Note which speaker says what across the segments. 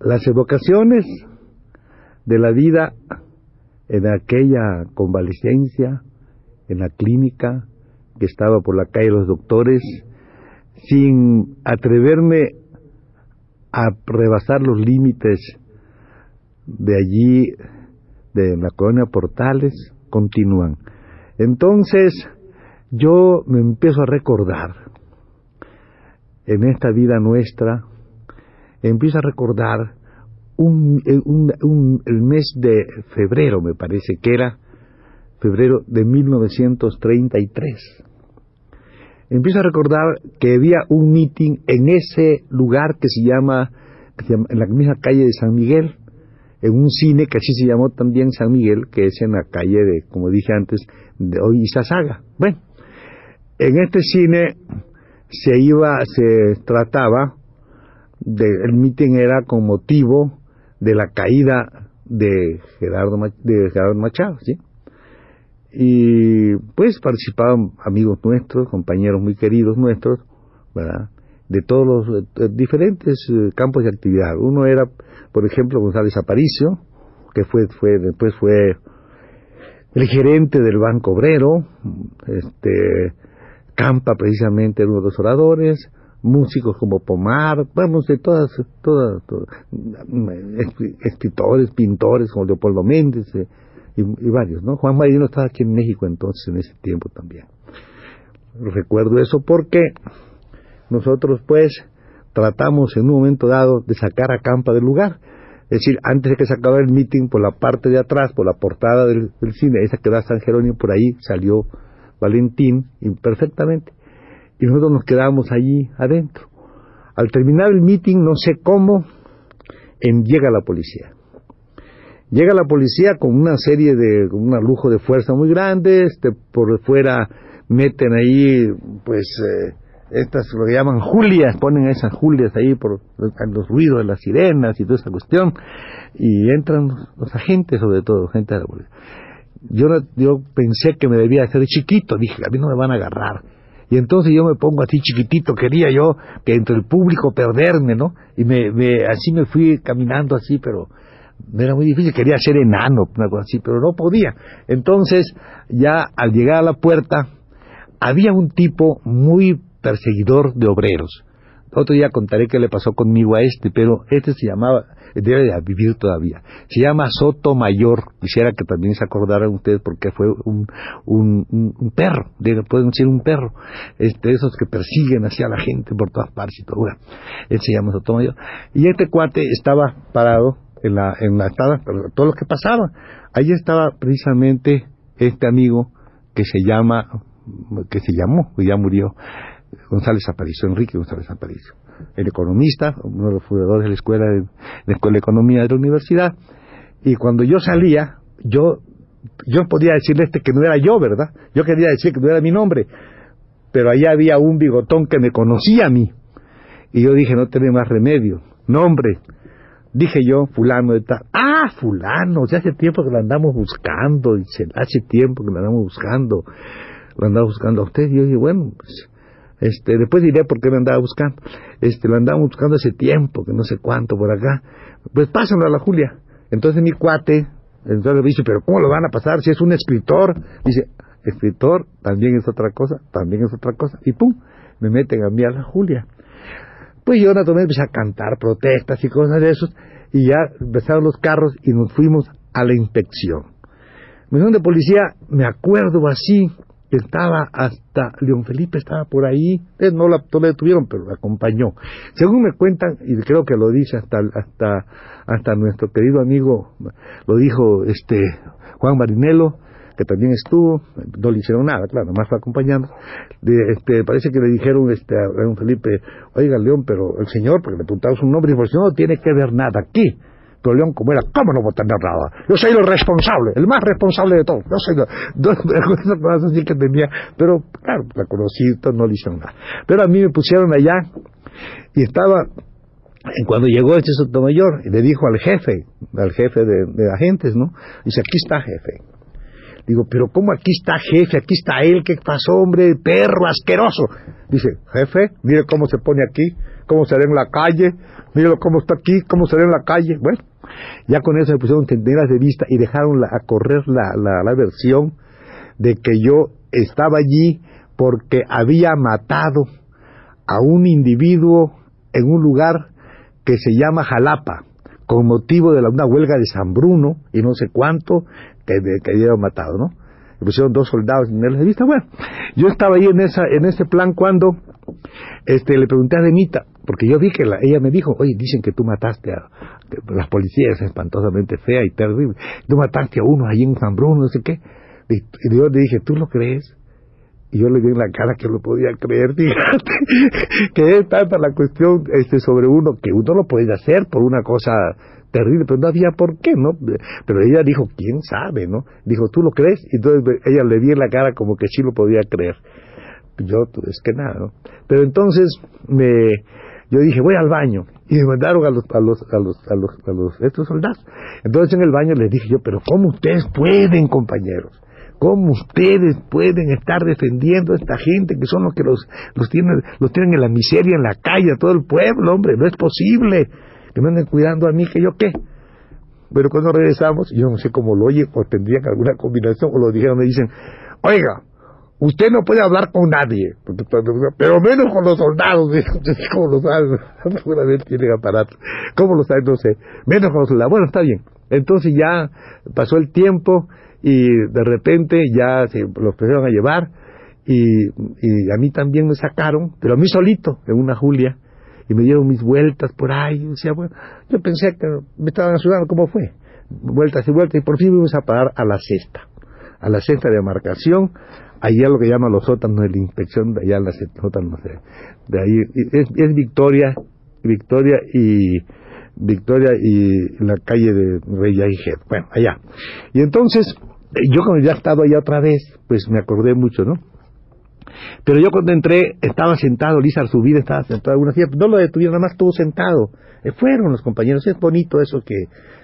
Speaker 1: Las evocaciones de la vida en aquella convalescencia, en la clínica, que estaba por la calle de los doctores, sin atreverme a rebasar los límites de allí, de la colonia Portales, continúan. Entonces, yo me empiezo a recordar en esta vida nuestra, empiezo a recordar un, un, el mes de febrero, me parece que era, febrero de 1933. Empiezo a recordar que había un meeting en ese lugar que se llama, que se llama en la misma calle de San Miguel, en un cine que así se llamó también San Miguel, que es en la calle de, como dije antes, de hoy Izazaga. Bueno, en este cine se iba, se trataba, de, el meeting era con motivo de la caída de Gerardo, de Gerardo Machado, ¿sí? Y pues participaban amigos nuestros, compañeros muy queridos nuestros, ¿verdad? De todos los eh, diferentes eh, campos de actividad. Uno era, por ejemplo, González Aparicio, que fue, fue, después fue el gerente del Banco Obrero, este, Campa precisamente uno de los oradores, músicos como Pomar, vamos, de todas, todas, escritores, pintores como Leopoldo Méndez eh, y, varios, ¿no? Juan Marino estaba aquí en México entonces, en ese tiempo también. Recuerdo eso porque nosotros pues tratamos en un momento dado de sacar a Campa del lugar. Es decir, antes de que se acabara el meeting, por la parte de atrás, por la portada del, del cine, esa que da San Jerónimo, por ahí salió Valentín imperfectamente y nosotros nos quedamos allí adentro. Al terminar el meeting, no sé cómo, llega la policía. Llega la policía con una serie de, con un lujo de fuerza muy grande, este, por fuera meten ahí, pues, eh, estas lo que llaman julias, ponen esas julias ahí por los ruidos de las sirenas y toda esa cuestión, y entran los agentes, sobre todo, gente de la policía. Yo, yo pensé que me debía hacer chiquito, dije, a mí no me van a agarrar y entonces yo me pongo así chiquitito, quería yo que entre el público perderme, ¿no? Y me, me así me fui caminando así, pero me era muy difícil, quería ser enano, una cosa así, pero no podía. Entonces, ya al llegar a la puerta, había un tipo muy perseguidor de obreros. Otro día contaré qué le pasó conmigo a este, pero este se llamaba, debe de vivir todavía. Se llama Soto Mayor. Quisiera que también se acordaran ustedes porque fue un, un, un perro, pueden decir un perro, este, esos que persiguen hacia la gente por todas partes y todo. él se llama Soto Mayor. Y este cuate estaba parado en la, en la estada, todo lo que pasaba. Ahí estaba precisamente este amigo que se llama, que se llamó, ya murió, González Aparicio, Enrique González Aparicio el economista, uno de los fundadores de la escuela de, la de economía de la universidad, y cuando yo salía, yo yo podía decirle este que no era yo, ¿verdad? Yo quería decir que no era mi nombre, pero allá había un bigotón que me conocía a mí. Y yo dije, no tiene más remedio. Nombre. Dije yo, fulano de tal. Ah, fulano, ya hace tiempo que lo andamos buscando, dice, hace tiempo que lo andamos buscando. Lo andamos buscando a usted. Y yo dije, bueno, pues este, después diré por qué me andaba buscando. Este, lo andaba buscando hace tiempo, que no sé cuánto por acá. Pues pásenlo a la Julia. Entonces mi cuate, entonces dice, pero ¿cómo lo van a pasar si es un escritor? Dice, escritor también es otra cosa, también es otra cosa. Y pum, me meten a mí a la Julia. Pues yo naturalmente empecé a cantar protestas y cosas de esos, y ya empezaron los carros y nos fuimos a la inspección. Misión de policía, me acuerdo así, estaba hasta, León Felipe estaba por ahí, no, la, no detuvieron, pero la acompañó. Según me cuentan, y creo que lo dice hasta, hasta, hasta nuestro querido amigo, lo dijo este Juan Marinelo, que también estuvo, no le hicieron nada, claro, nomás fue acompañando. este, parece que le dijeron este, a León Felipe, oiga León, pero el señor, porque le preguntaron su nombre, dijo, no tiene que ver nada aquí. Pero León, como era, ¿cómo no voy tener nada? Yo soy el responsable, el más responsable de todo. Yo soy cosas así que tenía, pero claro, la conocí, no le hicieron nada. Pero a mí me pusieron allá y estaba cuando llegó este Sotomayor, le dijo al jefe, al jefe de, de, agentes, ¿no? Dice, aquí está jefe. Digo, pero ¿cómo aquí está jefe? Aquí está él, ¿qué pasó, hombre? Perro asqueroso. Dice, jefe, mire cómo se pone aquí, cómo se ve en la calle, mire cómo está aquí, cómo ve en la calle. Bueno, ya con eso me pusieron tenderas de vista y dejaron a correr la, la, versión de que yo estaba allí porque había matado a un individuo en un lugar que se llama Jalapa, con motivo de la, una huelga de San Bruno y no sé cuánto que, que había matado, ¿no? Me pusieron dos soldados en de vista. Bueno, yo estaba ahí en esa en ese plan cuando este le pregunté a Denita, porque yo vi que ella me dijo, oye, dicen que tú mataste a, las policías espantosamente fea y terrible, tú mataste a uno allí en San Bruno, no sé qué. Y yo le dije, ¿tú lo crees? Y yo le vi en la cara que lo podía creer, fíjate, que es tanta la cuestión este, sobre uno que uno lo puede hacer por una cosa terrible, pero no había por qué, ¿no? Pero ella dijo, ¿quién sabe, no? Dijo, ¿tú lo crees? Y entonces ella le vi en la cara como que sí lo podía creer. Yo, es que nada, ¿no? Pero entonces me, yo dije, voy al baño. Y me mandaron a los, a los, a los, a los, a los, estos soldados. Entonces en el baño les dije yo, pero ¿cómo ustedes pueden, compañeros? ¿Cómo ustedes pueden estar defendiendo a esta gente que son los que los, los tienen, los tienen en la miseria, en la calle, a todo el pueblo, hombre? No es posible que me anden cuidando a mí, que yo qué. Pero cuando regresamos, yo no sé cómo lo oye, o tendrían alguna combinación, o lo dijeron, me dicen, oiga, Usted no puede hablar con nadie, pero menos con los soldados. ¿Cómo lo sabe? Seguramente tienen aparato. ¿Cómo lo sabe? No sé. Menos con los soldados. Bueno, está bien. Entonces ya pasó el tiempo y de repente ya se los empezaron a llevar y, y, a mí también me sacaron, pero a mí solito, en una Julia, y me dieron mis vueltas por ahí. Decía, bueno, yo pensé que me estaban ayudando, ¿cómo fue? Vueltas y vueltas, y por fin fuimos a parar a la cesta, a la cesta de demarcación, allá lo que llaman los sótanos de la inspección, allá en las sótanos de, de ahí, es, Victoria, Victoria y Victoria y la calle de Rey bueno, allá. Y entonces, yo cuando ya estaba allá otra vez, pues me acordé mucho, ¿no? Pero yo cuando entré, estaba sentado, Lisa vida estaba sentado en una silla, no lo detuvieron, nada más estuvo sentado. Eh, fueron los compañeros, es bonito eso que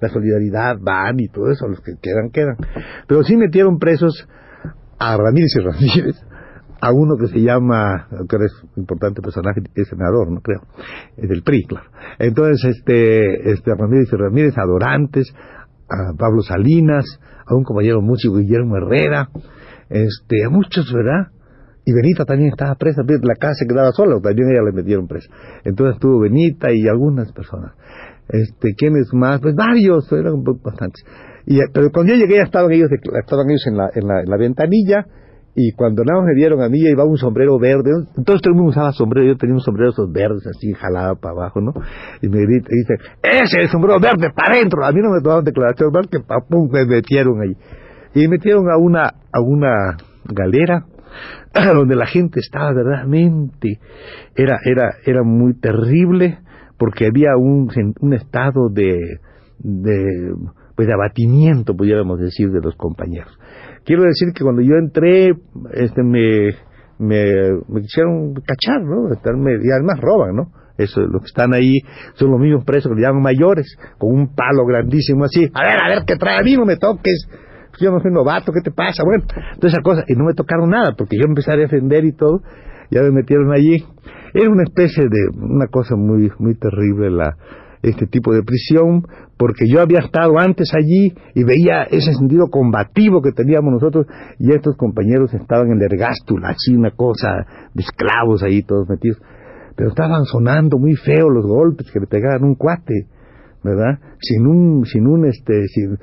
Speaker 1: la solidaridad van y todo eso, los que quedan, quedan. Pero sí metieron presos a Ramírez y Ramírez, a uno que se llama, que es un importante personaje, es senador, no creo, es del PRI, claro. Entonces, este, este, Ramírez y Ramírez, a Dorantes, a Pablo Salinas, a un compañero músico, Guillermo Herrera, este, a muchos, ¿verdad? Y Benita también estaba presa, la casa quedaba sola, también ella le metieron presa. Entonces estuvo Benita y algunas personas. Este, ¿quiénes más? Pues varios, eran bastantes. Y, pero cuando yo llegué ya estaban ellos, estaban ellos en la, en la, en la ventanilla y cuando nada me dieron a mí iba un sombrero verde, entonces todo el mundo usaba sombrero, yo tenía un sombrero esos verdes así jalado para abajo, ¿no? Y me dice, ese es el sombrero verde para adentro, a mí no me tomaban declaración, que pum, me metieron ahí. Y me metieron a una, a una galera donde la gente estaba verdaderamente, era, era, era muy terrible porque había un, un estado de, pues de abatimiento, pudiéramos decir, de los compañeros. Quiero decir que cuando yo entré, este, me, me, me quisieron cachar, ¿no? y además roban, ¿no? Eso, los que están ahí son los mismos presos que le llaman mayores, con un palo grandísimo así. A ver, a ver, ¿qué trae? A mí no me toques. Yo no soy novato, ¿qué te pasa? Bueno, toda esa cosa. Y no me tocaron nada, porque yo empecé a defender y todo. Ya me metieron allí. Era una especie de, una cosa muy, muy terrible la, este tipo de prisión, porque yo había estado antes allí y veía ese sentido combativo que teníamos nosotros y estos compañeros estaban en el ergástula, así una cosa de esclavos ahí todos metidos. Pero estaban sonando muy feo los golpes que le pegaban un cuate. ¿Verdad? Sin un, sin un, este, sin,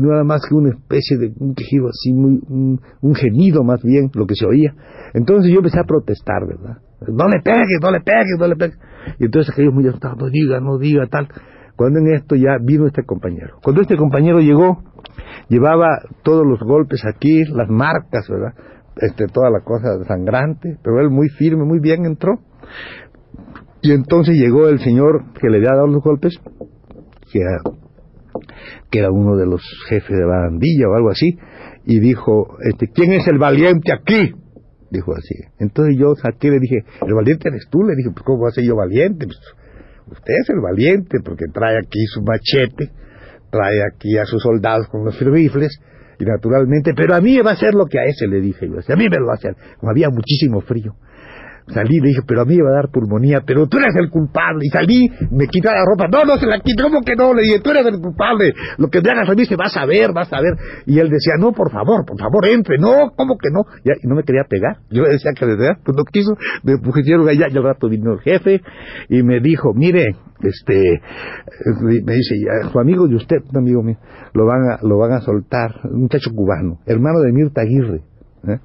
Speaker 1: nada más que una especie de un quejido así, muy, un, gemido más bien, lo que se oía. Entonces yo empecé a protestar, ¿verdad? No le pegues, no le pegues, no le pegues. Y entonces aquellos muy asustados, no diga, no diga, tal. Cuando en esto ya vino este compañero. Cuando este compañero llegó, llevaba todos los golpes aquí, las marcas, ¿verdad? Este, toda la cosa sangrante, pero él muy firme, muy bien entró. Y entonces llegó el señor que le había dado los golpes, que era, uno de los jefes de bandilla o algo así, y dijo, este, ¿quién es el valiente aquí? Dijo así. Entonces yo saqué, le dije, el valiente eres tú. Le dije, pues ¿cómo voy a ser yo valiente? Pues, usted es el valiente porque trae aquí su machete, trae aquí a sus soldados con los rifles, y naturalmente, pero a mí va a ser lo que a ese le dije yo, a mí me lo va a hacer, había muchísimo frío. Salí le dije, pero a mí me va a dar pulmonía, pero tú eres el culpable. Y salí, me quité la ropa, no, no se la quité, ¿cómo que no? Le dije, tú eres el culpable, lo que me hagas a mí se va a saber, vas a ver. Y él decía, no, por favor, por favor, entre, no, ¿cómo que no? y no me quería pegar. Yo decía que le pues no quiso, me pusieron allá, y al rato vino el jefe y me dijo, mire, este, me dice, su amigo de usted, un amigo mío, lo van a, lo van a soltar, un muchacho cubano, hermano de Mirta Aguirre ¿eh?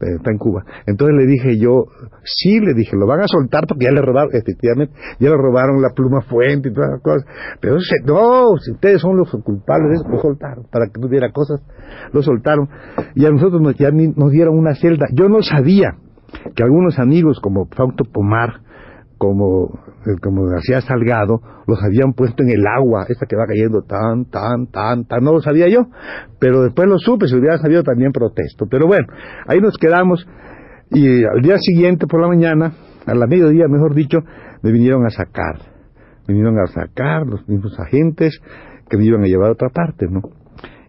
Speaker 1: está en Cuba. Entonces le dije yo, sí, le dije, lo van a soltar porque ya le robaron, efectivamente, ya le robaron la pluma fuente y todas las cosas. Pero no, si ustedes son los culpables, lo soltaron, para que no hubiera cosas, lo soltaron. Y a nosotros nos, ya nos dieron una celda. Yo no sabía que algunos amigos como Fausto Pomar, como, eh, como García Salgado, los habían puesto en el agua, esta que va cayendo tan, tan, tan, tan, no lo sabía yo, pero después lo supe, si hubiera sabido también protesto. Pero bueno, ahí nos quedamos y al día siguiente por la mañana, a la mediodía mejor dicho, me vinieron a sacar, me vinieron a sacar los mismos agentes que me iban a llevar a otra parte, ¿no?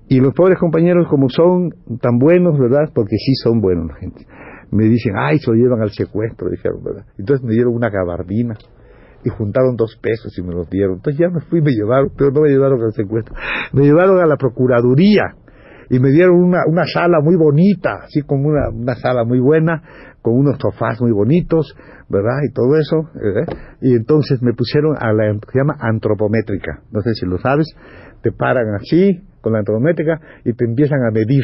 Speaker 1: Y los pobres compañeros como son tan buenos, ¿verdad? Porque sí son buenos la gente me dicen, ay, se lo llevan al secuestro, dijeron, ¿verdad? Entonces me dieron una gabardina y juntaron dos pesos y me los dieron. Entonces ya me fui, me llevaron, pero no me llevaron al secuestro, me llevaron a la Procuraduría y me dieron una, una sala muy bonita, así como una, una sala muy buena, con unos sofás muy bonitos, ¿verdad? Y todo eso, Y entonces me pusieron a la se llama antropométrica, no sé si lo sabes, te paran así, con la antropométrica, y te empiezan a medir,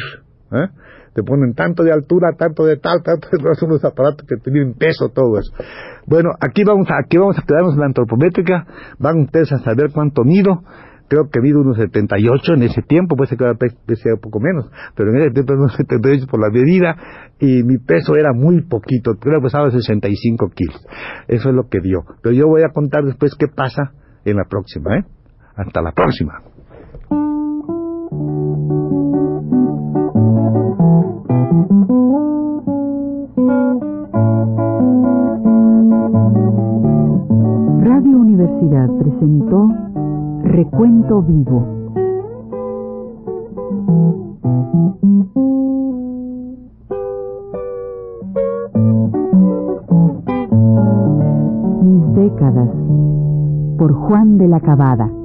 Speaker 1: ¿eh? Te ponen tanto de altura, tanto de tal, tanto de son unos aparatos que tienen peso, todo eso. Bueno, aquí vamos a, aquí vamos a quedarnos en la antropométrica, van ustedes a saber cuánto mido, creo que mido unos 78 en ese tiempo, puede ser que sea un poco menos, pero en ese tiempo unos 78 por la medida, y mi peso era muy poquito, creo que pesaba 65 kilos. Eso es lo que dio. Pero yo voy a contar después qué pasa en la próxima, ¿eh? Hasta la próxima.
Speaker 2: Recuento Vivo. Mis décadas por Juan de la Cabada.